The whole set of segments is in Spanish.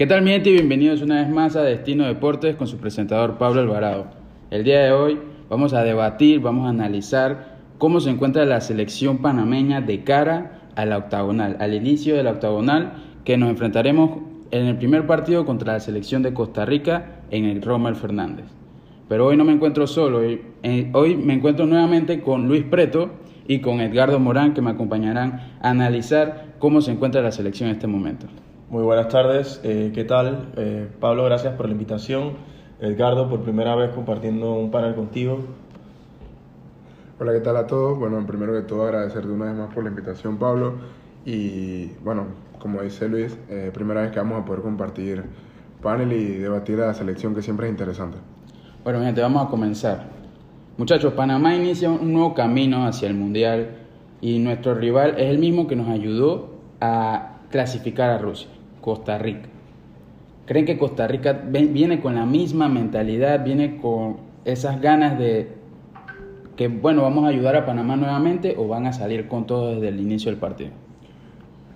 ¿Qué tal mi gente bienvenidos una vez más a Destino Deportes con su presentador Pablo Alvarado? El día de hoy vamos a debatir, vamos a analizar cómo se encuentra la selección panameña de cara a la octagonal, al inicio de la octagonal que nos enfrentaremos en el primer partido contra la selección de Costa Rica en el Rommel Fernández. Pero hoy no me encuentro solo, hoy, eh, me encuentro nuevamente con Luis Preto y con Edgardo Morán que me acompañarán a analizar cómo se encuentra la selección en este momento. Muy buenas tardes, eh, ¿qué tal? Eh, Pablo, gracias por la invitación. Edgardo, por primera vez compartiendo un panel contigo. Hola, ¿qué tal a todos? Bueno, primero que todo agradecerte una vez más por la invitación, Pablo. Y bueno, como dice Luis, eh, primera vez que vamos a poder compartir panel y debatir a la selección que siempre es interesante. Bueno, gente, vamos a comenzar. Muchachos, Panamá inicia un nuevo camino hacia el Mundial y nuestro rival es el mismo que nos ayudó a clasificar a Rusia, Costa Rica. ¿Creen que Costa Rica viene con la misma mentalidad, viene con esas ganas de que, bueno, vamos a ayudar a Panamá nuevamente o van a salir con todo desde el inicio del partido?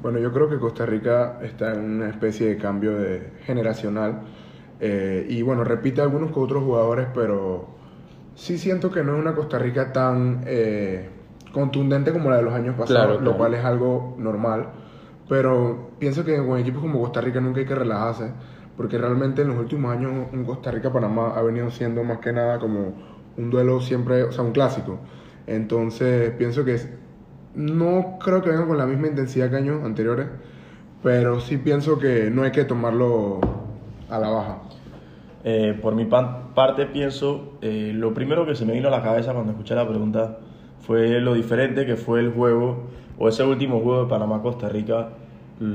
Bueno, yo creo que Costa Rica está en una especie de cambio de generacional eh, y bueno, repite algunos con otros jugadores, pero sí siento que no es una Costa Rica tan eh, contundente como la de los años pasados, lo cual es algo normal. Pero pienso que con equipos como Costa Rica nunca hay que relajarse, porque realmente en los últimos años un Costa Rica-Panamá ha venido siendo más que nada como un duelo siempre, o sea, un clásico. Entonces pienso que no creo que vengan con la misma intensidad que años anteriores, pero sí pienso que no hay que tomarlo a la baja. Eh, por mi parte pienso, eh, lo primero que se me vino a la cabeza cuando escuché la pregunta fue lo diferente que fue el juego o ese último juego de Panamá-Costa Rica,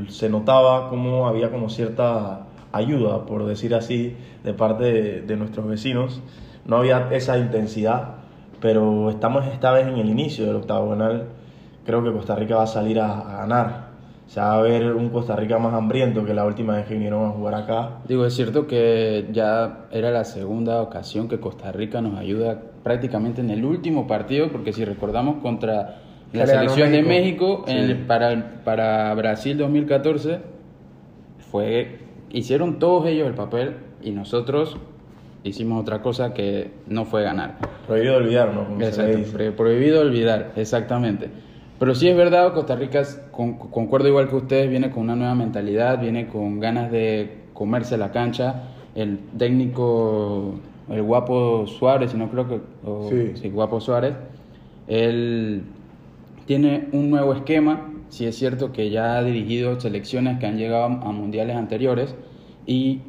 se notaba como había como cierta ayuda, por decir así, de parte de, nuestros vecinos. No había esa intensidad, pero estamos esta vez en el inicio del octagonal. Creo que Costa Rica va a salir a, ganar. Se va a ver un Costa Rica más hambriento que la última vez que vinieron a jugar acá. Digo, es cierto que ya era la segunda ocasión que Costa Rica nos ayuda prácticamente en el último partido, porque si recordamos contra la selección de México para, para Brasil 2014 fue hicieron todos ellos el papel y nosotros hicimos otra cosa que no fue ganar. Prohibido olvidar, ¿no? prohibido olvidar, exactamente. Pero sí es verdad, Costa Rica, concuerdo igual que ustedes, viene con una nueva mentalidad, viene con ganas de comerse la cancha. El técnico, el guapo Suárez, si no creo que... sí. sí, guapo Suárez, él tiene un nuevo esquema, si es cierto que ya ha dirigido selecciones que han llegado a mundiales anteriores y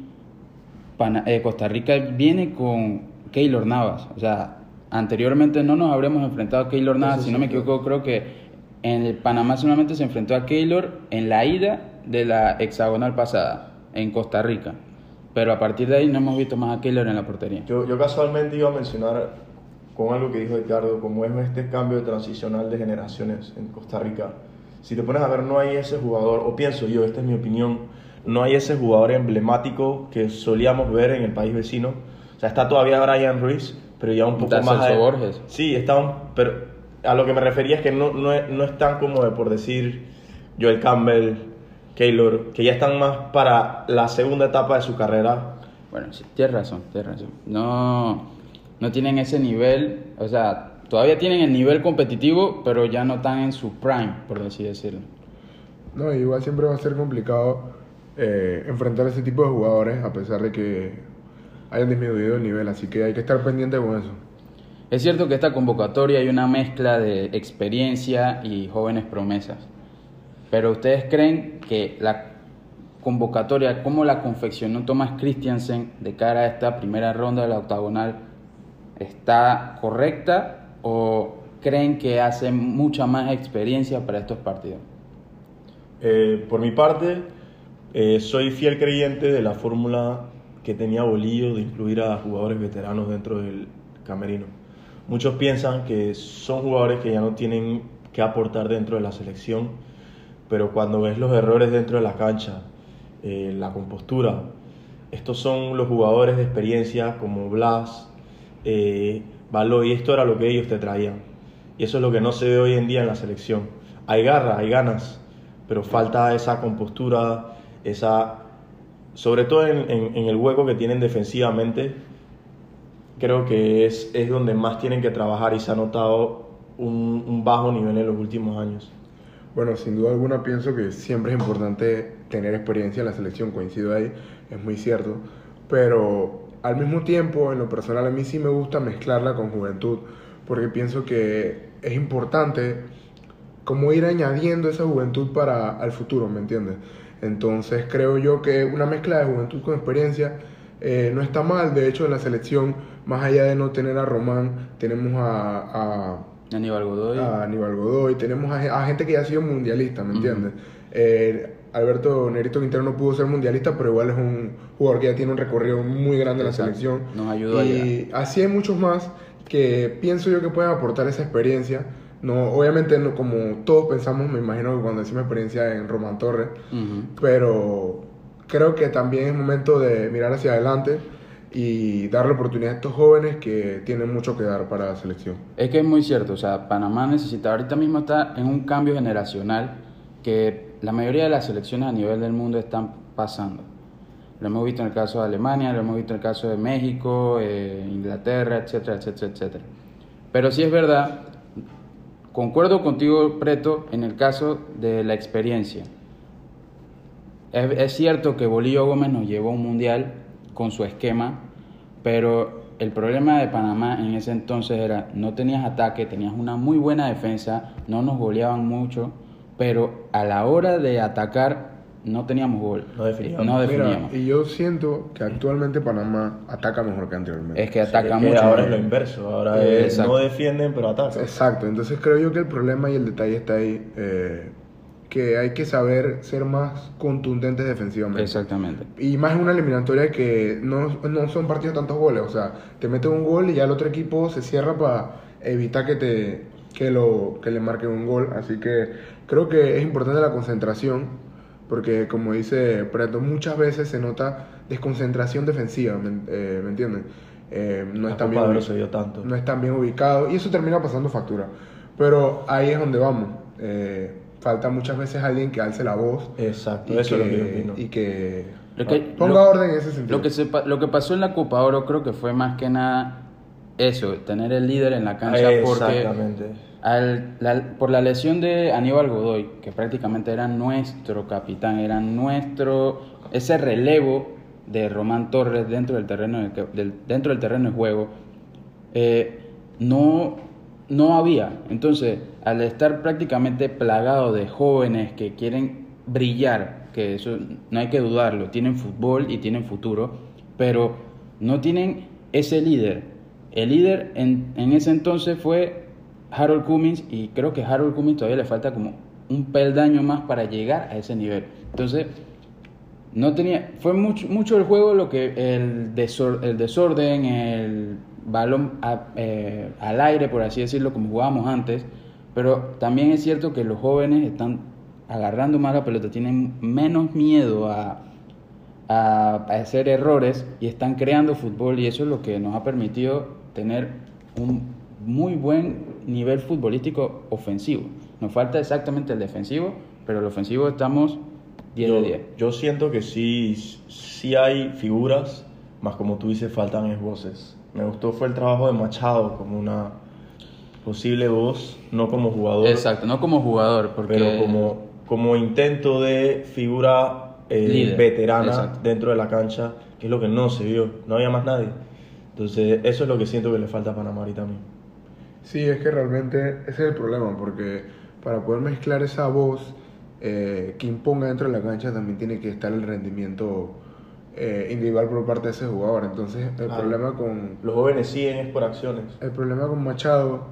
eh, Costa Rica viene con Keylor Navas, o sea, anteriormente no nos habremos enfrentado a Keylor Navas, si no me equivoco, creo que en el Panamá solamente se enfrentó a Keylor en la ida de la hexagonal pasada, en Costa Rica. Pero a partir de ahí no hemos visto más a Keylor en la portería. Yo, yo casualmente iba a mencionar con algo que dijo Ricardo, como es este cambio transicional de generaciones en Costa Rica. Si te pones a ver, no hay ese jugador, o pienso yo, esta es mi opinión, no hay ese jugador emblemático que solíamos ver en el país vecino. O sea, está todavía Brian Ruiz, pero ya un poco más... De... Borges. Sí, está un... Pero a lo que me refería es que no, no, no es tan como de, por decir, Joel Campbell, Keylor, que ya están más para la segunda etapa de su carrera. Bueno, sí, tienes razón, tienes razón. No no tienen ese nivel, o sea, todavía tienen el nivel competitivo, pero ya no están en su prime, por así decirlo. No, igual siempre va a ser complicado eh, enfrentar a ese tipo de jugadores, a pesar de que hayan disminuido el nivel, así que hay que estar pendiente con eso. Es cierto que esta convocatoria hay una mezcla de experiencia y jóvenes promesas, pero ¿ustedes creen que la convocatoria, cómo la confeccionó Thomas Christiansen de cara a esta primera ronda de la octagonal, está correcta o creen que hace mucha más experiencia para estos partidos? Eh, por mi parte, eh, soy fiel creyente de la fórmula que tenía Bolillo de incluir a jugadores veteranos dentro del camerino. Muchos piensan que son jugadores que ya no tienen que aportar dentro de la selección, pero cuando ves los errores dentro de la cancha, eh, la compostura, estos son los jugadores de experiencia como Blas, eh, y esto era lo que ellos te traían. Y eso es lo que no se ve hoy en día en la selección. Hay garra, hay ganas, pero falta esa compostura, esa sobre todo en, en- el hueco que tienen defensivamente, creo que es, es donde más tienen que trabajar y se ha notado un bajo nivel en los últimos años. Bueno, sin duda alguna pienso que siempre es importante tener experiencia en la selección, coincido ahí, es muy cierto, pero al mismo tiempo, en lo personal, a mí sí me gusta mezclarla con juventud, porque pienso que es importante como ir añadiendo esa juventud para al futuro, ¿me entiendes? Entonces creo yo que una mezcla de juventud con experiencia eh, no está mal, de hecho en la selección, más allá de no tener a Román, tenemos a- a Aníbal Godoy. a Aníbal Godoy, tenemos a, a gente que ya ha sido mundialista, ¿me entiendes? Eh, Alberto Nerito Quintero no pudo ser mundialista, pero igual es un jugador que ya tiene un recorrido muy grande en la selección. Nos ayudó a Y así hay muchos más que pienso yo que pueden aportar esa experiencia. No, obviamente, no, como todos pensamos, me imagino que cuando decimos experiencia en Román Torres, pero creo que también es momento de mirar hacia adelante y darle oportunidad a estos jóvenes que tienen mucho que dar para la selección. Es que es muy cierto, o sea, Panamá necesita, ahorita mismo está en un cambio generacional que la mayoría de las selecciones a nivel del mundo están pasando. Lo hemos visto en el caso de Alemania, lo hemos visto en el caso de México, eh, Inglaterra, etcétera, etcétera, etcétera. Pero sí es verdad, concuerdo contigo, Preto, en el caso de la experiencia. Es, cierto que Bolillo Gómez nos llevó a un mundial con su esquema, pero el problema de Panamá en ese entonces era no tenías ataque, tenías una muy buena defensa, no nos goleaban mucho, pero a la hora de atacar no teníamos gol. No definíamos. No Mira, definíamos. y yo siento que actualmente Panamá ataca mejor que anteriormente. Es que ataca Es que mucho. ahora es lo inverso, ahora Eh, es, no defienden pero atacan. Exacto, entonces creo yo que el problema y el detalle está ahí, eh, que hay que saber ser más contundentes defensivamente. Exactamente. Y más en una eliminatoria que no, no son partidos tantos goles, o sea, te meten un gol y ya el otro equipo se cierra para evitar que te que lo que le marquen un gol, así que creo que es importante la concentración porque como dice Preto, muchas veces se nota desconcentración defensiva, ¿me, eh, ¿me entienden? Eh, no La están Copa bien de Oro ubi- se dio tanto. no están bien ubicados y eso termina pasando factura. Pero ahí es donde vamos. Eh, falta muchas veces alguien que alce la voz Exacto, y eso que, es lo que yo opino. y que Lo que- ponga lo- orden en ese sentido. Lo que, se lo que pasó en la Copa Oro creo que fue más que nada eso, tener el líder en la cancha porque al- la- por la lesión de Aníbal Godoy, que prácticamente era nuestro capitán, era nuestro ese relevo de Román Torres dentro del terreno de, del, dentro del terreno de juego, eh, no, no había. Entonces, al estar prácticamente plagado de jóvenes que quieren brillar, que eso no hay que dudarlo, tienen fútbol y tienen futuro, pero no tienen ese líder. El líder en, en ese entonces fue Harold Cummings y creo que Harold Cummings todavía le falta como un peldaño más para llegar a ese nivel. Entonces, no tenía, fue mucho, mucho el juego lo que el, desor- el desorden, el balón eh, al aire, por así decirlo, como jugábamos antes, pero también es cierto que los jóvenes están agarrando más la pelota, tienen menos miedo a, a, a hacer errores y están creando fútbol y eso es lo que nos ha permitido tener un muy buen nivel futbolístico ofensivo. Nos falta exactamente el defensivo, pero el ofensivo estamos 10 yo, de 10. yo siento que sí, sí hay figuras, más como tú dices, faltan es voces. Me gustó fue el trabajo de Machado como una posible voz, no como jugador, Exacto, no como jugador, porque pero como, como intento de figura eh, veterana exacto. dentro de la cancha, que es lo que no se vio, no había más nadie. Entonces, eso es lo que siento que le falta a Panamá ahorita también. Sí, es que realmente ese es el problema, porque para poder mezclar esa voz eh, que imponga dentro de la cancha también tiene que estar el rendimiento eh, individual por parte de ese jugador. Entonces, el Claro. problema con Los jóvenes siguen es por acciones. el problema con Machado,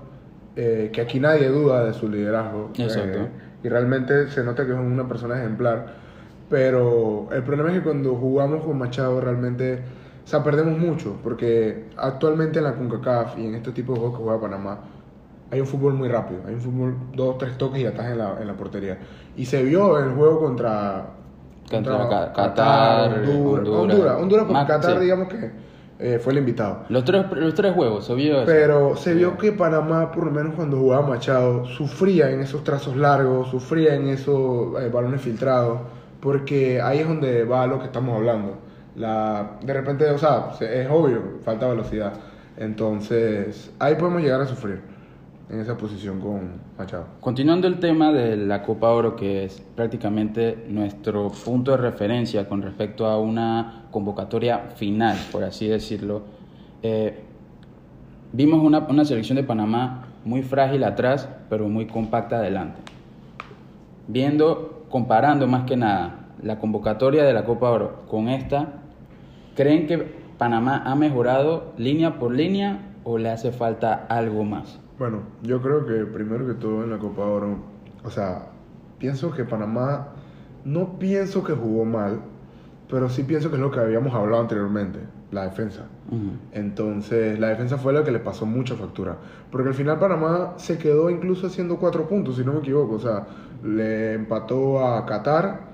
eh, que aquí nadie duda de su liderazgo. Exacto. eh, y realmente se nota que es una persona ejemplar. Pero el problema es que cuando jugamos con Machado realmente, o sea, perdemos mucho. Porque actualmente en la CONCACAF y en este tipo de juegos que juega Panamá, hay un fútbol muy rápido. Hay un fútbol, dos, tres toques y ya estás en la, en la portería. Y se vio en el juego contra... Contra Ca- Qatar, Honduras. Honduras. Honduras, Honduras porque Qatar, sí. digamos que eh, fue el invitado. los tres, los tres juegos, se vio eso. Pero se vio que Panamá, por lo menos cuando jugaba Machado, sufría en esos trazos largos, sufría en esos eh, balones filtrados, porque ahí es donde va lo que estamos hablando. De repente, o sea, se- es obvio, falta velocidad. Entonces, ahí podemos llegar a sufrir en esa posición con Machado. Continuando el tema de la Copa Oro, que es prácticamente nuestro punto de referencia con respecto a una convocatoria final, por así decirlo, eh, vimos una, una selección de Panamá muy frágil atrás, pero muy compacta adelante. Viendo, comparando más que nada la convocatoria de la Copa Oro con esta, ¿creen que Panamá ha mejorado línea por línea o le hace falta algo más? Bueno, yo creo que primero que todo en la Copa Oro, o sea, pienso que Panamá, no pienso que jugó mal, pero sí pienso que es lo que habíamos hablado anteriormente, la defensa. Ujú. Entonces, la defensa fue lo que le pasó mucha factura. Porque al final Panamá se quedó incluso haciendo cuatro puntos, si no me equivoco. O sea, le empató a Qatar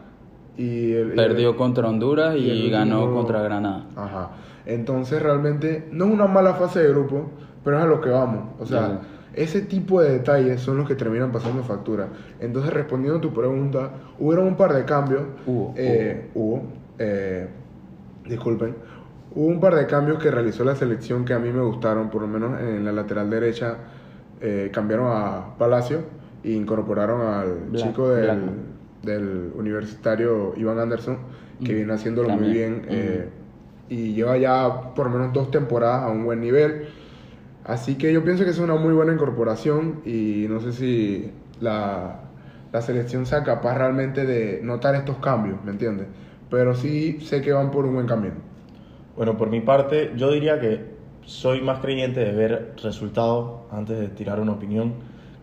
y... el- y- Perdió contra Honduras y ganó contra Granada. Ajá. Entonces, realmente, no es una mala fase de grupo, pero es a lo que vamos. O sea, ese tipo de detalles son los que terminan pasando factura. Entonces, respondiendo a tu pregunta, hubieron un par de cambios. Hubo, Eh, hubo. eh, disculpen. Hubo un par de cambios que realizó la selección que a mí me gustaron, por lo menos en la lateral derecha. eh, cambiaron a Palacio e incorporaron al Black- chico del. Del universitario Iván Anderson, que Mm, viene haciéndolo muy bien. eh, y lleva ya por lo menos dos temporadas a un buen nivel. Así que yo pienso que es una muy buena incorporación y no sé si la, la selección sea capaz realmente de notar estos cambios, ¿me entiendes? Pero sí sé que van por un buen camino. Bueno, por mi parte, yo diría que soy más creyente de ver resultados antes de tirar una opinión.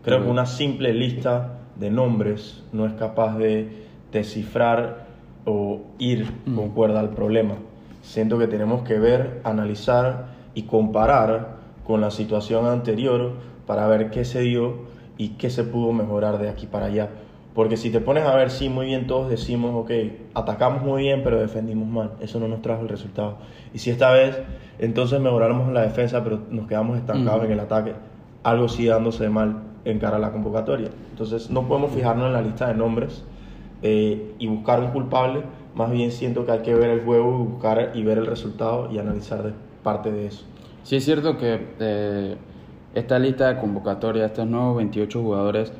Creo que una simple lista de nombres no es capaz de descifrar o ir con cuerda al problema. Siento que tenemos que ver, analizar y comparar con la situación anterior para ver qué se dio y qué se pudo mejorar de aquí para allá. Porque si te pones a ver, sí, muy bien, todos decimos, ok, atacamos muy bien, pero defendimos mal. Eso no nos trajo el resultado. Y si esta vez, entonces mejoramos en la defensa, pero nos quedamos estancados Ujú. en el ataque, algo sigue dándose mal en cara a la convocatoria. Entonces no podemos fijarnos en la lista de nombres eh, y buscar un culpable. Más bien siento que hay que ver el juego, buscar y ver el resultado y analizar de parte de eso. Sí es cierto que eh, esta lista de convocatoria, estos nuevos 28 jugadores,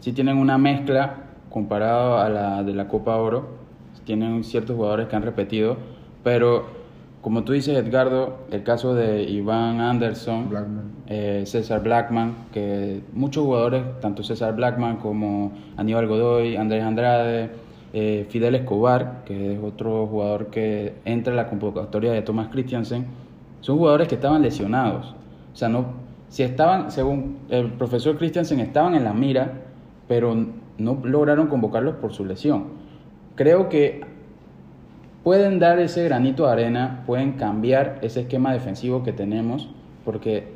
sí tienen una mezcla comparado a la de la Copa Oro. Tienen ciertos jugadores que han repetido, pero como tú dices, Edgardo, el caso de Iván Anderson, Blackman. Eh, César Blackman, que muchos jugadores, tanto César Blackman como Aníbal Godoy, Andrés Andrade, eh, Fidel Escobar, que es otro jugador que entra en la convocatoria de Thomas Christiansen, son jugadores que estaban lesionados. O sea, no, si estaban, según el profesor Christiansen, estaban en la mira, pero no lograron convocarlos por su lesión. Creo que pueden dar ese granito de arena, pueden cambiar ese esquema defensivo que tenemos, porque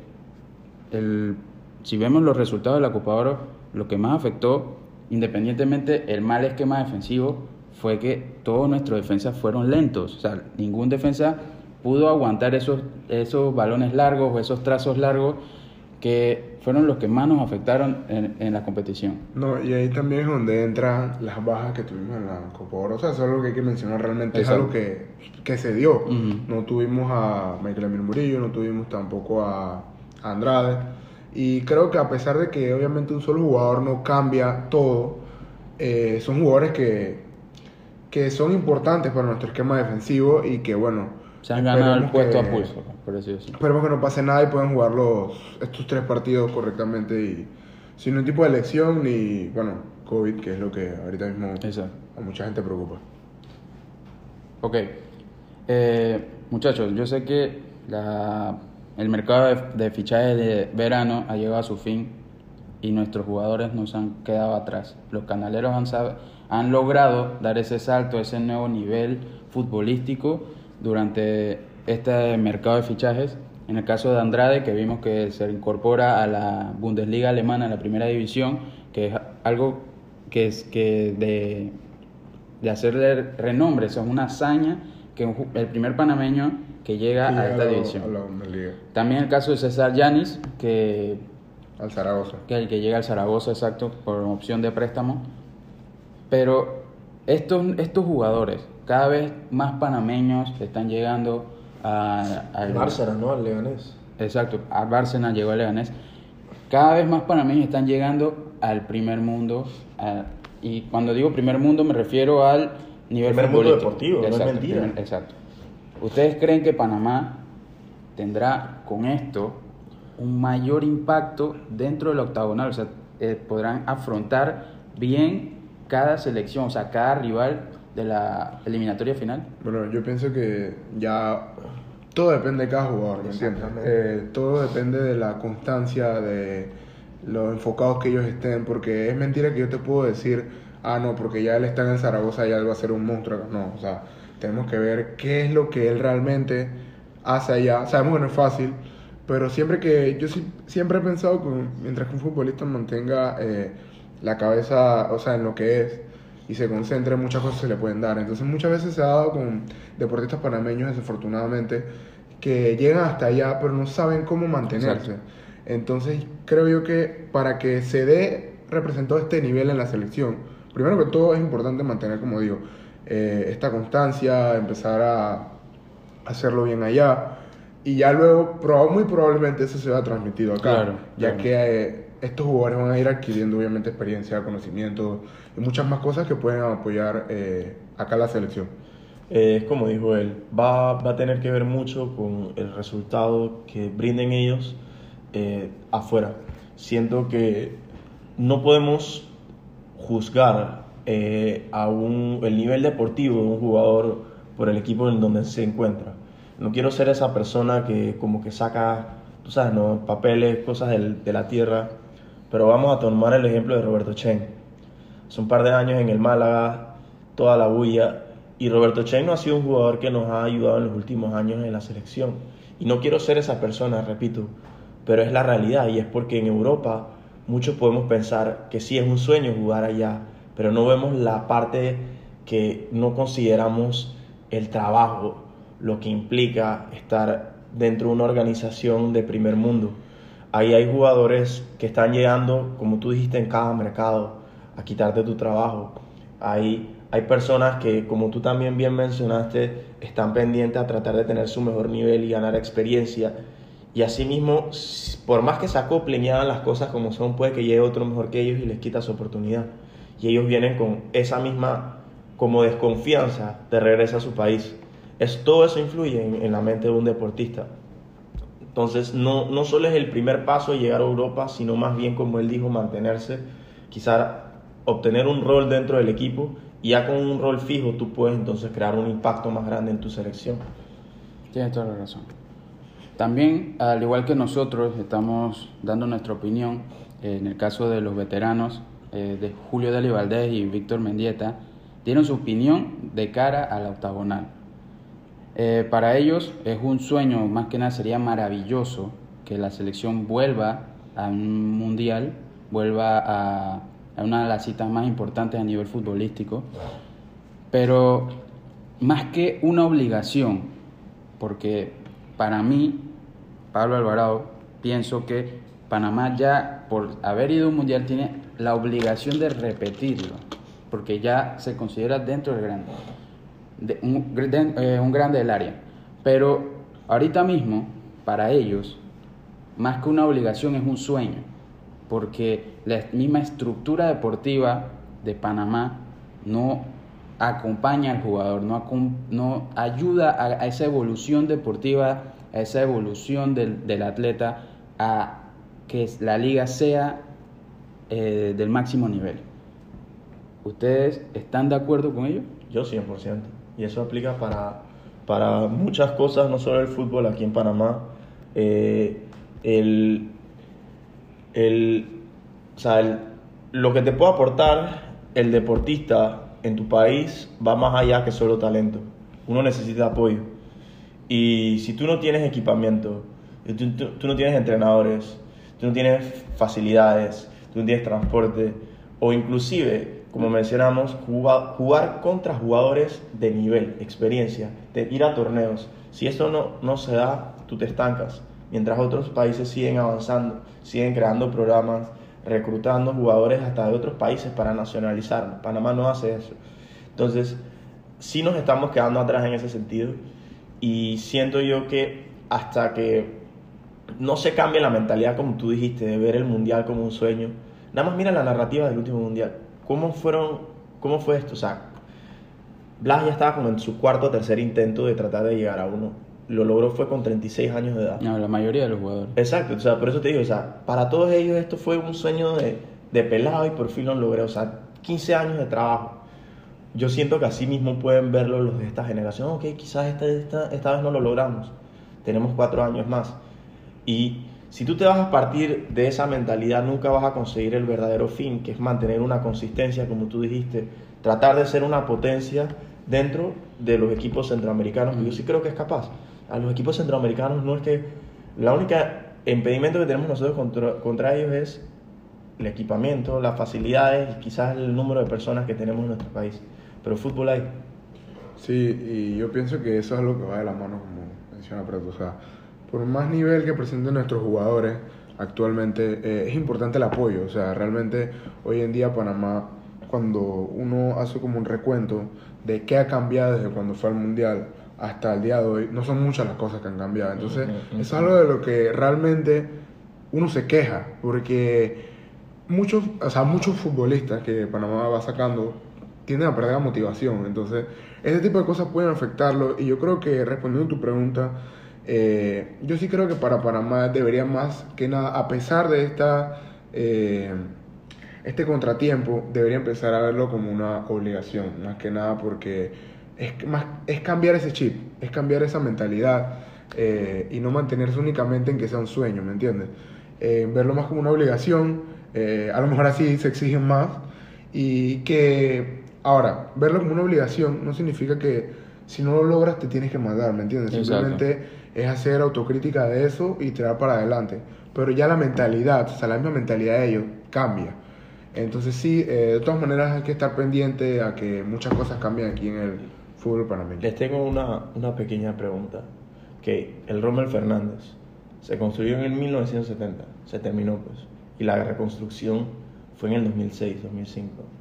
el, si vemos los resultados de la Copa Oro, lo que más afectó, independientemente el mal esquema defensivo, fue que todos nuestros defensas fueron lentos. O sea, ningún defensa pudo aguantar esos, esos balones largos o esos trazos largos que fueron los que más nos afectaron en, en la competición. No, y ahí también es donde entran las bajas que tuvimos en la Copa Oro. O sea, eso es algo que hay que mencionar realmente. Exacto. Es algo que, que se dio. No tuvimos a Michael Emil Murillo, no tuvimos tampoco a, a Andrade. Y creo que a pesar de que obviamente un solo jugador no cambia todo, eh, son jugadores que, que son importantes para nuestro esquema defensivo y que, bueno, Se han ganado el puesto que- a pulso, por así decirlo. Esperemos que no pase nada y puedan jugar los, estos tres partidos correctamente y sin ningún tipo de elección ni, bueno, COVID, que es lo que ahorita mismo Exacto. a mucha gente preocupa. Ok. Eh, muchachos, yo sé que la- el mercado de, fichajes de verano ha llegado a su fin y nuestros jugadores nos han quedado atrás. Los canaleros han, han logrado dar ese salto, ese nuevo nivel futbolístico durante este mercado de fichajes. En el caso de Andrade, que vimos que se incorpora a la Bundesliga alemana, a la primera división, que es algo que es que de, de hacerle renombre, eso es una hazaña que un el primer panameño que llega Sí, a esta división. a Bundesliga. También el caso de César Yanis, que, Al Zaragoza. que el que llega al Zaragoza, exacto, por opción de préstamo. Pero estos, estos jugadores, cada vez más panameños están llegando a, al Bárcena, ¿no? Al Leganés. Exacto, a Bárcena llegó a Leganés. Cada vez más panameños están llegando al primer mundo. a- y cuando digo primer mundo me refiero al nivel Primer mundo deportivo, no es Exacto, mentira. primer- exacto. ¿Ustedes creen que Panamá tendrá con esto un mayor impacto dentro del octagonal? O sea, eh, podrán afrontar bien cada selección, o sea, cada rival de la eliminatoria final. Bueno, yo pienso que ya todo depende de cada jugador, ¿me entiendes? Eh, todo depende de la constancia, de los enfocados que ellos estén, porque es mentira que yo te puedo decir, ah, no, porque ya él está en Zaragoza y él va a ser un monstruo. No, o sea, tenemos que ver qué es lo que él realmente hace allá. Sabemos que no es fácil, pero siempre que yo siempre he pensado que mientras que un futbolista mantenga eh, la cabeza, o sea, en lo que es, y se concentre, muchas cosas se le pueden dar. Entonces muchas veces se ha dado con deportistas panameños, desafortunadamente, que llegan hasta allá, pero no saben cómo mantenerse. Exacto. Entonces creo yo que para que se dé representado este nivel en la selección, primero que todo es importante mantener, como digo, eh, esta constancia, empezar a hacerlo bien allá. Y ya luego, muy probablemente eso se va transmitido acá, Claro, ya claro. que eh, estos jugadores van a ir adquiriendo obviamente experiencia, conocimiento y muchas más cosas que pueden apoyar eh, acá la selección. Eh, es como dijo él, va, va a tener que ver mucho con el resultado que brinden ellos eh, afuera. Siento que no podemos juzgar eh, a un- el nivel deportivo de un jugador por el equipo en donde se encuentra. No quiero ser esa persona que como que saca, tú sabes, ¿no? papeles, cosas del- de la tierra, pero vamos a tomar el ejemplo de Roberto Chen. Hace un par de años en el Málaga, toda la bulla, y Roberto Chen no ha sido un jugador que nos ha ayudado en los últimos años en la selección. Y no quiero ser esa persona, repito, pero es la realidad y es porque en Europa muchos podemos pensar que sí es un sueño jugar allá, pero no vemos la parte que no consideramos el trabajo, lo que implica estar dentro de una organización de primer mundo. Ahí hay jugadores que están llegando, como tú dijiste, en cada mercado a quitarte tu trabajo. Hay, hay personas que, como tú también bien mencionaste, están pendientes a tratar de tener su mejor nivel y ganar experiencia. Y asimismo, por más que se acoplen y las cosas como son, puede que llegue otro mejor que ellos y les quita su oportunidad. Y ellos vienen con esa misma como desconfianza de regreso a su país. Es, todo eso influye en, la mente de un deportista. Entonces, no, no solo es el primer paso llegar a Europa, sino más bien, como él dijo, mantenerse, quizá obtener un rol dentro del equipo y ya con un rol fijo tú puedes entonces crear un impacto más grande en tu selección. Tienes toda la razón. También, al igual que nosotros, estamos dando nuestra opinión eh, en el caso de los veteranos eh, de Julio Deli Valdés y Víctor Mendieta, dieron su opinión de cara a la octagonal. Eh, para ellos es un sueño, más que nada sería maravilloso que la selección vuelva a un mundial, vuelva a, a una de las citas más importantes a nivel futbolístico, pero más que una obligación, porque para mí, Pablo Alvarado, pienso que Panamá ya, por haber ido a un mundial, tiene la obligación de repetirlo, porque ya se considera dentro del grande, de- eh, un grande del área. Pero ahorita mismo, para ellos, más que una obligación es un sueño, porque la misma estructura deportiva de Panamá no acompaña al jugador, no, no ayuda a, a esa evolución deportiva, a esa evolución del, del atleta, a que la liga sea eh, del máximo nivel. ¿Ustedes están de acuerdo con ello? Yo 100%. Y eso aplica para, para muchas cosas, no solo el fútbol aquí en Panamá. Eh, el, el, o sea, el- lo que te puede aportar el deportista en tu país va más allá que solo talento. Uno necesita apoyo. Y si tú no tienes equipamiento, tú, tú- tú no tienes entrenadores, tú no tienes facilidades, tú no tienes transporte, o inclusive, como mencionamos, jugar, jugar contra jugadores de nivel, experiencia, de ir a torneos. Si eso no, no se da, tú te estancas. Mientras otros países siguen avanzando, siguen creando programas, reclutando jugadores hasta de otros países para nacionalizar. Panamá no hace eso. Entonces, sí nos estamos quedando atrás en ese sentido y siento yo que hasta que no se cambie la mentalidad, como tú dijiste, de ver el mundial como un sueño, nada más mira la narrativa del último mundial. ¿Cómo, fueron, cómo fue esto? O sea, Blas ya estaba como en su cuarto o tercer intento de tratar de llegar a uno. Lo logró fue con 36 años de edad. No, la mayoría de los jugadores. Exacto, o sea, por eso te digo, o sea, para todos ellos esto fue un sueño de, de pelado y por fin lo logré, o sea, 15 años de trabajo. Yo siento que así mismo pueden verlo los de esta generación, ok, quizás esta, esta, esta vez no lo logramos, tenemos cuatro años más. Y si tú te vas a partir de esa mentalidad, nunca vas a conseguir el verdadero fin, que es mantener una consistencia, como tú dijiste, tratar de ser una potencia dentro de los equipos centroamericanos, yo sí creo que es capaz. A los equipos centroamericanos no es que... La única impedimento que tenemos nosotros contra, contra ellos es el equipamiento, las facilidades y quizás el número de personas que tenemos en nuestro país. Pero fútbol hay. Sí, y yo pienso que eso es lo que va de la mano, como menciona Preto. O sea, por más nivel que presenten nuestros jugadores actualmente, eh, es importante el apoyo. O sea, realmente hoy en día Panamá, cuando uno hace como un recuento de qué ha cambiado desde cuando fue al Mundial hasta el día de hoy, no son muchas las cosas que han cambiado. Entonces, es algo de lo que realmente uno se queja, porque muchos, o sea, muchos futbolistas que Panamá va sacando tienden a perder la motivación. Entonces, ese tipo de cosas pueden afectarlo. Y yo creo que respondiendo a tu pregunta, eh, yo sí creo que para Panamá debería más que nada, a pesar de esta, eh, este contratiempo, debería empezar a verlo como una obligación, más que nada porque es, más, es cambiar ese chip, es cambiar esa mentalidad eh, y no mantenerse únicamente en que sea un sueño, ¿me entiendes? verlo más como una obligación, a lo mejor así se exigen más y que Ahora, verlo como una obligación no significa que si no lo logras te tienes que mandar, ¿me entiendes? Simplemente es hacer autocrítica de eso y tirar para adelante. Pero ya la mentalidad, o sea, la misma mentalidad de ellos cambia. Entonces sí, eh, de todas maneras hay que estar pendiente a que muchas cosas cambien aquí en el fútbol panameño. Les tengo una, una pequeña pregunta. Que el Rommel Fernández se construyó en el 1970, se terminó pues, y la reconstrucción fue en el 2006, 2005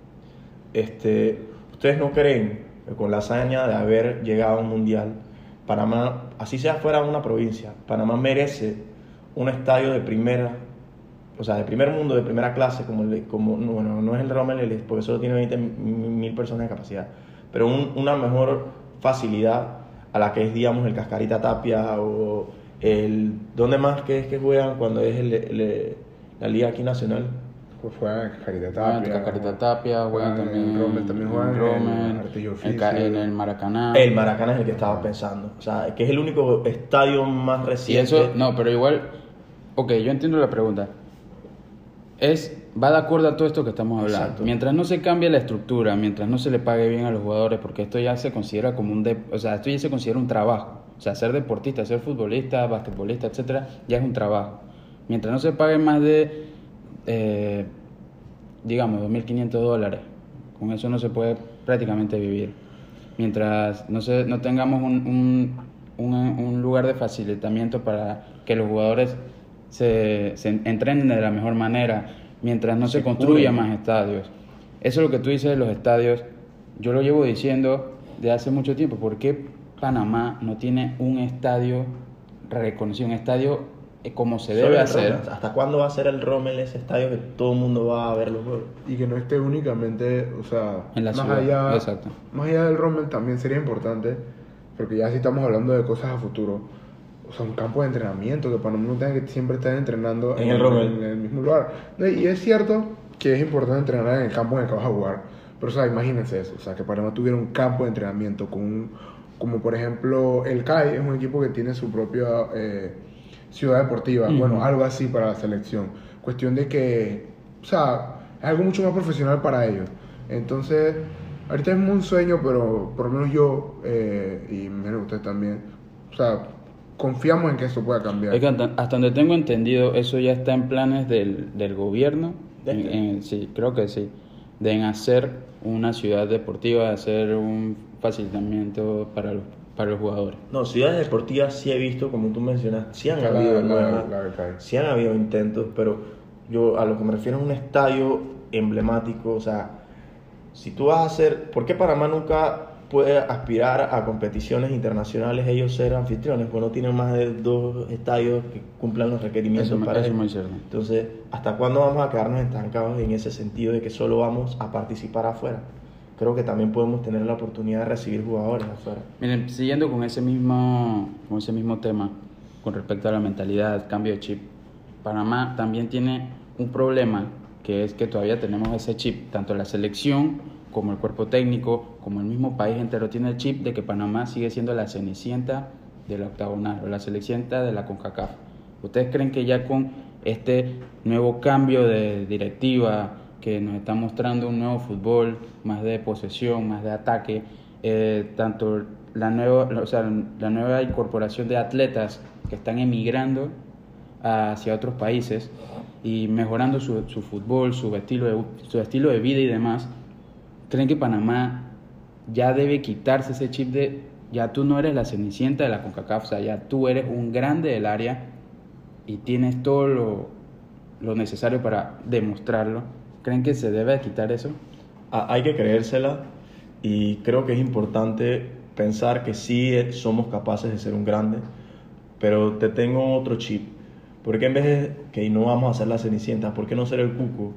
este, ¿Ustedes no creen que con la hazaña de haber llegado a un mundial, Panamá, así sea fuera una provincia, Panamá merece un estadio de primera, o sea, de primer mundo, de primera clase, como, como bueno, no es el Rommel, porque solo tiene 20 mil personas de capacidad, pero una mejor facilidad a la que es, digamos, el Cascarita Tapia o el... ¿Dónde más que es que juegan cuando es el, la Liga aquí nacional? Pues juegan en Tapia. Carita Tapia, juegan, también. En Rommel también juegan en, en, el Maracaná. El Maracaná es el que estaba pensando. O sea, que es el único estadio más reciente. Y eso, no, pero igual. Ok, yo entiendo la pregunta. Es. Va de acuerdo a todo esto que estamos hablando. Mientras no se cambie la estructura, mientras no se le pague bien a los jugadores, porque esto ya se considera como un. o sea, esto ya se considera un trabajo. O sea, ser deportista, ser futbolista, basquetbolista, etcétera, ya es un trabajo. Mientras no se pague más de eh, digamos, 2.500 dólares. Con eso no se puede prácticamente vivir. Mientras no, se, no tengamos un, un, un, lugar de facilitamiento para que los jugadores se, se entrenen de la mejor manera, mientras no se, se construya más estadios. Eso es lo que tú dices de los estadios. Yo lo llevo diciendo de hace mucho tiempo. ¿Por qué Panamá no tiene un estadio reconocido, un estadio como se debe hacer. ¿Hasta cuándo va a ser el Rommel ese estadio que todo el mundo va a ver los juegos? Y que no esté únicamente, o sea, en la más, ciudad. Allá, Exacto. más allá del Rommel también sería importante, porque ya si estamos hablando de cosas a futuro, o sea, un campo de entrenamiento, que para no tenga que siempre estar entrenando en, el, Rommel. En, el mismo lugar. Y es cierto que es importante entrenar en el campo en el que vas a jugar, pero o sea, imagínense eso, o sea, que Panamá tuviera un campo de entrenamiento con un, como por ejemplo el CAI, es un equipo que tiene su propia... Eh, ciudad deportiva, bueno, algo así para la selección. Cuestión de que, o sea, es algo mucho más profesional para ellos. Entonces, ahorita es un sueño, pero por lo menos yo, eh, y menos ustedes también, o sea, confiamos en que eso pueda cambiar. Es que hasta donde tengo entendido, eso ya está en planes del, del gobierno. sí, creo que sí. De en hacer una ciudad deportiva, hacer un facilitamiento para los para los jugadores. No, ciudades deportivas sí he visto, como tú mencionas, sí han, habido, sí han habido intentos, pero yo a lo que me refiero es un estadio emblemático, o sea, si tú vas a hacer, ¿por qué Panamá nunca puede aspirar a competiciones internacionales ellos ser anfitriones? Porque no tienen más de dos estadios que cumplan los requerimientos Eso, para eso es eso. muy cierto. Entonces, ¿hasta cuándo vamos a quedarnos estancados en ese sentido de que solo vamos a participar afuera? Creo que también podemos tener la oportunidad de recibir jugadores afuera. Miren, siguiendo con ese mismo, con ese mismo tema, con respecto a la mentalidad, cambio de chip, Panamá también tiene un problema que es que todavía tenemos ese chip, tanto la selección como el cuerpo técnico, como el mismo país entero tiene el chip de que Panamá sigue siendo la cenicienta de la octagonal o la cenicienta de la CONCACAF. ¿Ustedes creen que ya con este nuevo cambio de directiva que nos está mostrando un nuevo fútbol, más de posesión, más de ataque, eh, tanto la nueva, o sea, la nueva incorporación de atletas que están emigrando hacia otros países y mejorando su, su fútbol, su estilo, de, su estilo de vida y demás, ¿creen que Panamá ya debe quitarse ese chip de ya tú no eres la cenicienta de la CONCACAF, o sea, ya tú eres un grande del área y tienes todo lo, lo necesario para demostrarlo? ¿Creen que se debe quitar eso? Hay que creérsela y creo que es importante pensar que sí somos capaces de ser un grande, pero te tengo otro chip. ¿Por qué en vez de que no vamos a ser la Cenicienta, por qué no ser el Cuco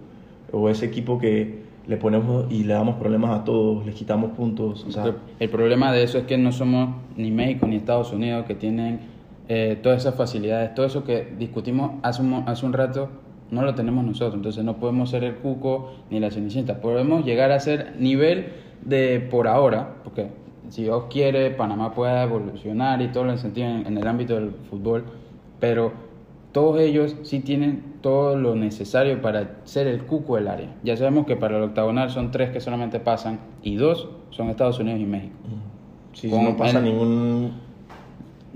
o ese equipo que le ponemos y le damos problemas a todos, les quitamos puntos? O sea, el problema de eso es que no somos ni México ni Estados Unidos que tienen eh, todas esas facilidades, todo eso que discutimos hace un, hace un rato, no lo tenemos nosotros, entonces no podemos ser el cuco ni la cenicienta, podemos llegar a ser nivel de por ahora, porque si Dios quiere, Panamá pueda evolucionar y todo lo sentido en, en el ámbito del fútbol, pero todos ellos sí tienen todo lo necesario para ser el cuco del área. Ya sabemos que para el octagonal son tres que solamente pasan y dos son Estados Unidos y México. si no pasa el- ningún...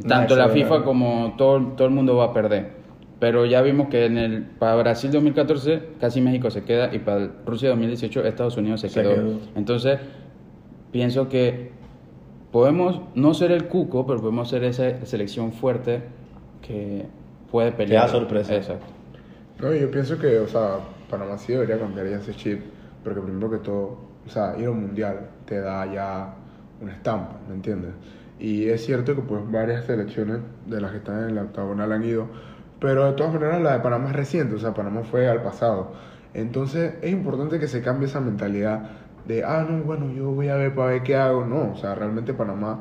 Tanto la FIFA como todo, todo el mundo va a perder. Pero ya vimos que en el, para Brasil 2014 casi México se queda y para Rusia 2018 Estados Unidos se, Se quedó. quedó. Entonces, pienso que podemos no ser el cuco, pero podemos ser esa selección fuerte que puede pelear. da sorpresa. Exacto. No, yo pienso que, o sea, Panamá sí debería cambiar ya ese chip, porque primero que todo, o sea, ir a un mundial te da ya una estampa, ¿me entiendes? Y es cierto que pues varias selecciones de las que están en la octagonal han ido, pero de todas maneras la de Panamá es reciente, o sea, Panamá fue al pasado. Entonces es importante que se cambie esa mentalidad de, ah, no, bueno, yo voy a ver para ver qué hago. No, o sea, realmente Panamá,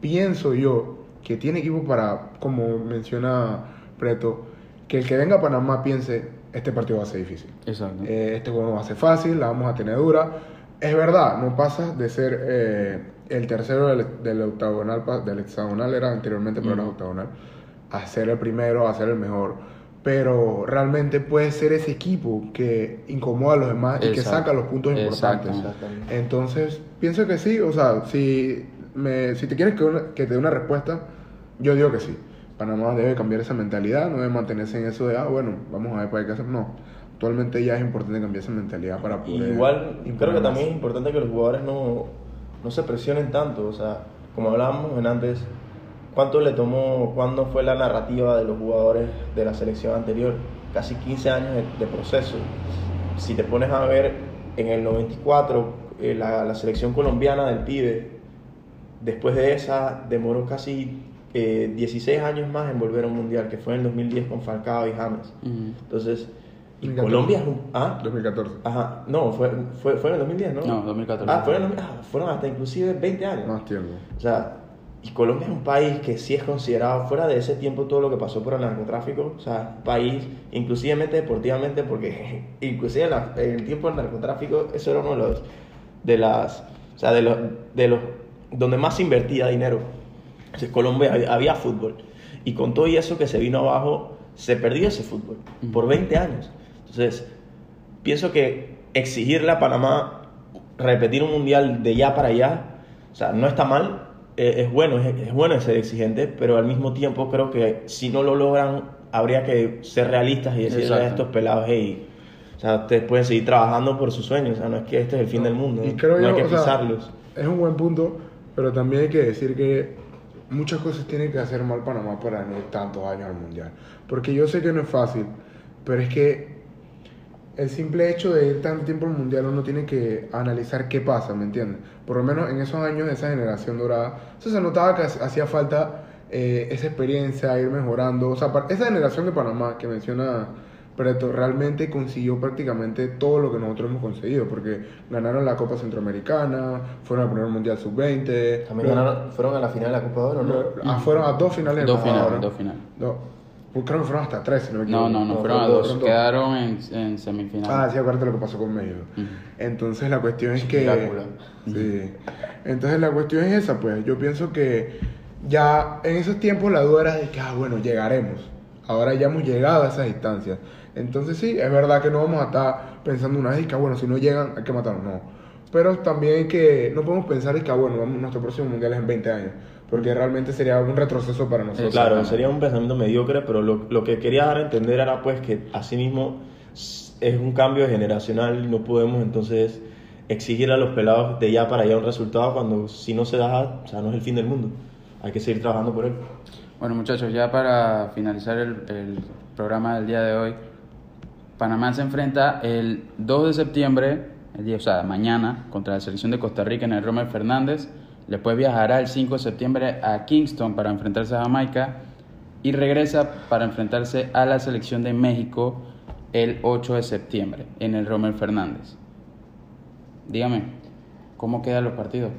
pienso yo, que tiene equipo para, como menciona Preto, que el que venga a Panamá piense, este partido va a ser difícil. Exacto. Eh, este juego no va a ser fácil, la vamos a tener dura. Es verdad, no pasas de ser eh, el tercero del, del octagonal, del hexagonal era anteriormente, pero Mm. era octagonal, a ser el primero, a ser el mejor. Pero realmente puede ser ese equipo que incomoda a los demás y que saca los puntos Exacto. importantes. Exactamente. Entonces, pienso que sí, o sea, si, me, si te quieres que, una- que te dé una respuesta, yo digo que sí. Panamá debe cambiar esa mentalidad, no debe mantenerse en eso de, ah, bueno, vamos a ver para qué hacer. No, actualmente ya es importante cambiar esa mentalidad para poder. Igual creo que más. también es importante que los jugadores no, no se presionen tanto. O sea, como hablábamos en antes, ¿cuánto le tomó, cuándo fue la narrativa de los jugadores de la selección anterior? Casi 15 años de, de proceso. Si te pones a ver, en el 94, eh, la, la selección colombiana del pibe, después de esa, demoró casi eh, 16 años más en volver a un mundial, que fue en el 2010 con Falcao y James. Ujú. Entonces, y 2014. Colombia es un... ¿ah? 2014. Ajá, no, fue, fue, fue en el 2010, ¿no? No, 2014. Ah, fue en el 2000 ah, fueron hasta inclusive 20 años. Más tiempo. O sea, y Colombia es un país que sí es considerado, fuera de ese tiempo, todo lo que pasó por el narcotráfico, o sea, país, inclusivemente deportivamente, porque inclusive en, la- en el tiempo del narcotráfico, eso era uno de los, de las, o sea, de los, de los, donde más se invertía dinero. O sea, Colombia había, había fútbol. Y con todo y eso que se vino abajo, se perdió ese fútbol por 20 años. Entonces, pienso que exigirle a Panamá repetir un mundial de ya para allá, o sea, no está mal, eh, es bueno, es, es bueno ser exigente, pero al mismo tiempo creo que si no lo logran, habría que ser realistas y decirle a Exacto. estos pelados, hey, o sea, ustedes pueden seguir trabajando por sus sueños, o sea, no es que este es el fin del mundo, Y creo no yo, hay que o sea, pisarlos. es un buen punto, pero también hay que decir que muchas cosas tienen que hacer mal Panamá para no ir tantos años al mundial. Porque yo sé que no es fácil, pero es que el simple hecho de ir tanto tiempo al mundial uno tiene que analizar qué pasa, ¿me entiendes? Por lo menos en esos años de esa generación dorada, eso se notaba que hacía falta eh, esa experiencia, ir mejorando. O sea, esa generación de Panamá que menciona Preto realmente consiguió prácticamente todo lo que nosotros hemos conseguido, porque ganaron la Copa Centroamericana, fueron al primer mundial sub-20. También ganaron, fueron a la final de la Copa de Oro, ¿no? Ah, fueron a dos finales de Dos Copa de finales, Oro. dos finales. Pues creo que fueron hasta tres, si no me equivoco. no, no, No, fueron a fueron dos. Quedaron en, en semifinal. Ah, sí, acuérdate lo que pasó con México. Entonces la cuestión es que... Sí. Entonces la cuestión es esa, pues. Yo pienso que ya en esos tiempos la duda era de que, ah, bueno, llegaremos. Ahora ya hemos llegado a esas distancias. Entonces sí, es verdad que no vamos a estar pensando una vez que, ah, bueno, si no llegan, hay que matarlos. No. Pero también que, no podemos pensar de que, ah, bueno, vamos, nuestro próximo mundial es en 20 años. Porque realmente sería un retroceso para nosotros. Claro, sería un pensamiento mediocre, pero lo, lo que quería dar a entender era pues que asimismo es un cambio generacional y no podemos entonces exigir a los pelados de ya para allá un resultado cuando si no se da, o sea, no es el fin del mundo. Hay que seguir trabajando por él. Bueno, muchachos, ya para finalizar el, el programa del día de hoy, Panamá se enfrenta el 2 de septiembre, el día, o sea, mañana, contra la selección de Costa Rica en el Romer Fernández. Después viajará el 5 de septiembre a Kingston para enfrentarse a Jamaica y regresa para enfrentarse a la selección de México el 8 de septiembre en el Romer Fernández. Dígame, ¿cómo quedan los partidos?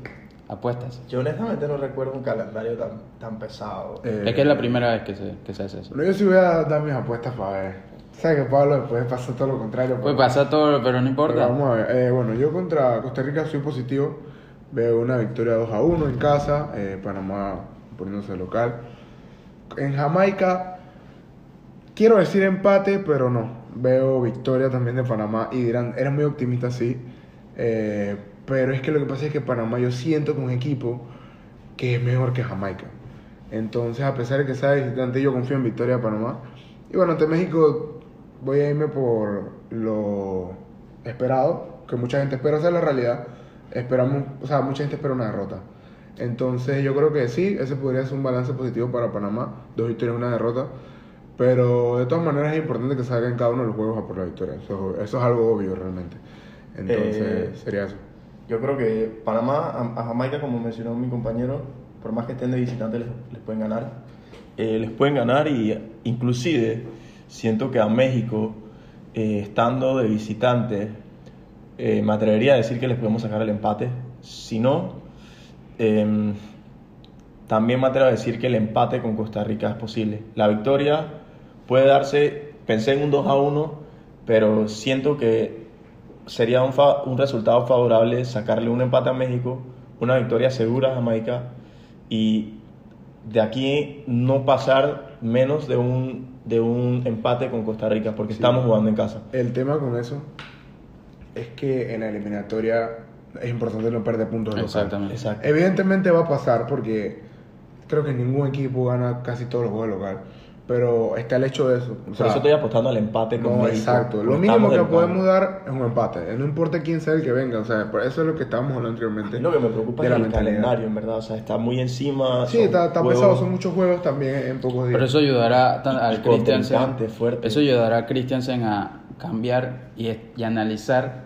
Apuestas. Yo honestamente no recuerdo un calendario tan, tan pesado. Eh, Es que es la primera vez que se, que se hace eso. Yo sí voy a dar mis apuestas para ver. ¿Sabes que Pablo después pasa todo lo contrario? Puede pasar todo, pero no Pero importa. vamos a ver. Eh, bueno, yo contra Costa Rica soy positivo. Veo una victoria 2 a 1 en casa. eh, Panamá poniéndose local. En Jamaica, quiero decir empate, pero no. Veo victoria también de Panamá. Y dirán, eres muy optimista, sí. Eh, pero es que lo que pasa es que Panamá yo siento que un equipo que es mejor que Jamaica. Entonces, a pesar de que sea visitante, yo confío en victoria de Panamá. Y bueno, ante México voy a irme por lo esperado, que mucha gente espera, esa es la realidad. Esperamos, o sea, mucha gente espera una derrota. Entonces, yo creo que sí, ese podría ser un balance positivo para Panamá, dos victorias y una derrota. Pero de todas maneras es importante que salgan cada uno de los juegos a por la victoria. Eso, eso es algo obvio realmente. Entonces, Eh, sería eso. Yo creo que Panamá a, a Jamaica, como mencionó mi compañero, por más que estén de visitantes, les, les pueden ganar. Eh, les pueden ganar y inclusive siento que a México, eh, estando de visitante, eh, me atrevería a decir que les podemos sacar el empate. Si no, em, también me atrevo a decir que el empate con Costa Rica es posible. La victoria puede darse, pensé en un 2 a 1, pero siento que sería un, fa- un resultado favorable sacarle un empate a México, una victoria segura a Jamaica y de aquí no pasar menos de un, de un empate con Costa Rica porque estamos jugando en casa. El tema con eso es que en la eliminatoria es importante no perder puntos de local. Exactamente. Exacto. Evidentemente va a pasar porque creo que ningún equipo gana casi todos los juegos local. Pero está el hecho de eso. O Por sea, eso estoy apostando al empate con no, México. exacto. Lo mínimo que podemos dar es un empate. No importa quién sea el que venga. O sea, por eso es lo que estábamos hablando anteriormente. Lo que me preocupa de es la el mentalidad. calendario, en verdad. O sea, está muy encima. Sí, está, está juegos- pesado. Son muchos juegos también en pocos días. Pero eso ayudará tan- al Christiansen. fuerte. Eso ayudará a Christiansen a cambiar y, y analizar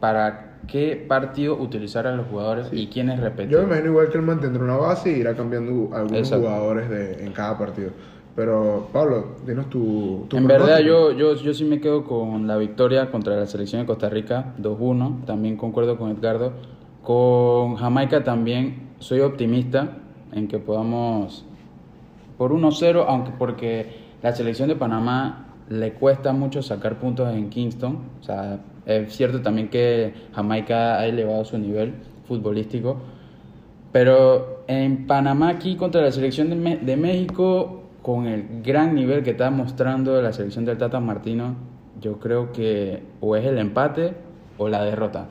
para qué partido utilizar a los jugadores y quiénes repetir. Yo me imagino igual que él mantendrá una base y irá cambiando algunos Exacto. jugadores de, en cada partido. Pero, Pablo, dinos tu. tu En verdad, pronóstico. yo, yo, yo sí me quedo con la victoria contra la selección de Costa Rica, 2-1. También concuerdo con Edgardo. Con Jamaica también soy optimista en que podamos por 1-0, aunque porque la selección de Panamá le cuesta mucho sacar puntos en Kingston. O sea, es cierto también que Jamaica ha elevado su nivel futbolístico. Pero en Panamá aquí contra la selección de, México, con el gran nivel que está mostrando la selección del Tata Martino, yo creo que o es el empate o la derrota.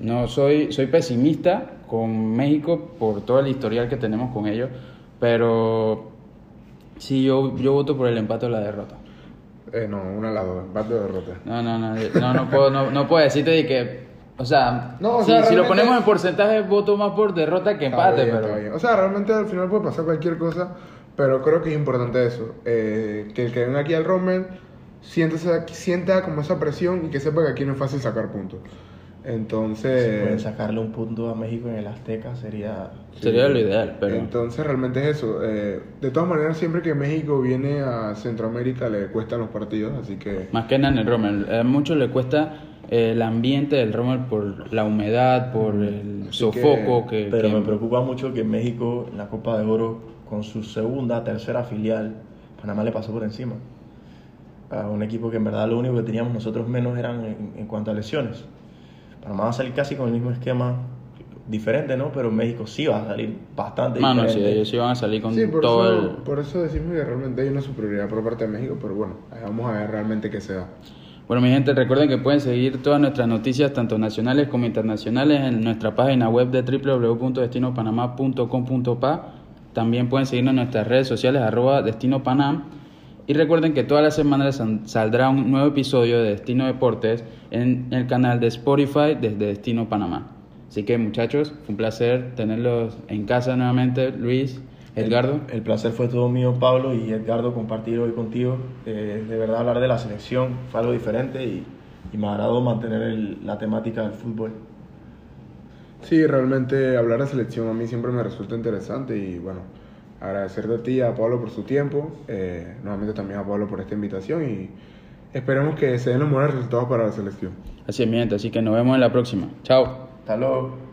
No soy, soy pesimista con México por todo el historial que tenemos con ellos, pero sí, yo, yo voto por el empate o la derrota. Eh, no, una a la dos, empate o derrota. No, no, no, no, no puedo, no, no puedo decirte de que, o sea, No, o si, sea, si lo ponemos en porcentaje, voto más por derrota que empate, bien, pero... O sea, realmente al final puede pasar cualquier cosa, pero creo que es importante eso. eh, que el que venga aquí al Rommel sienta, sienta como esa presión y que sepa que aquí no es fácil sacar puntos. Si pueden Entonces, sacarle un punto a México en el Azteca sería... Sería lo ideal, pero... entonces realmente es eso. Eh, de todas maneras, siempre que México viene a Centroamérica le cuestan los partidos, así que... Más que nada en el Rommel. A muchos le cuesta eh, el ambiente del Rommel por la humedad, por el Así sofoco que... Pero que- me preocupa mucho que México en la Copa de Oro, con su segunda, tercera filial, Panamá le pasó por encima. A un equipo que en verdad lo único que teníamos nosotros menos eran en, en cuanto a lesiones. Panamá va a salir casi con el mismo esquema, diferente, ¿no? Pero México sí va a salir bastante Mano, sí, diferente. ellos sí van a salir con Sí, por todo eso, el... por eso decimos que realmente hay una superioridad por parte de México, pero bueno, vamos a ver realmente qué se da. Bueno, mi gente, recuerden que pueden seguir todas nuestras noticias, tanto nacionales como internacionales, en nuestra página web de www.destinopanamá.com.pa. También pueden seguirnos en nuestras redes sociales, arroba Destino Panam. Y recuerden que todas las semanas saldrá un nuevo episodio de Destino Deportes en el canal de Spotify desde Destino Panamá. Así que muchachos, fue un placer tenerlos en casa nuevamente, Luis, Edgardo. El, el placer fue todo mío, Pablo y Edgardo, compartir hoy contigo. Eh, de verdad, hablar de la selección fue algo diferente y, y me agradó mantener el- la temática del fútbol. Sí, realmente hablar de selección a mí siempre me resulta interesante y bueno, agradecerte a ti y a Pablo por su tiempo, eh, nuevamente también a Pablo por esta invitación y esperemos que se den los buenos resultados para la selección. Así es, mi gente, así que nos vemos en la próxima. Chao. Hasta luego.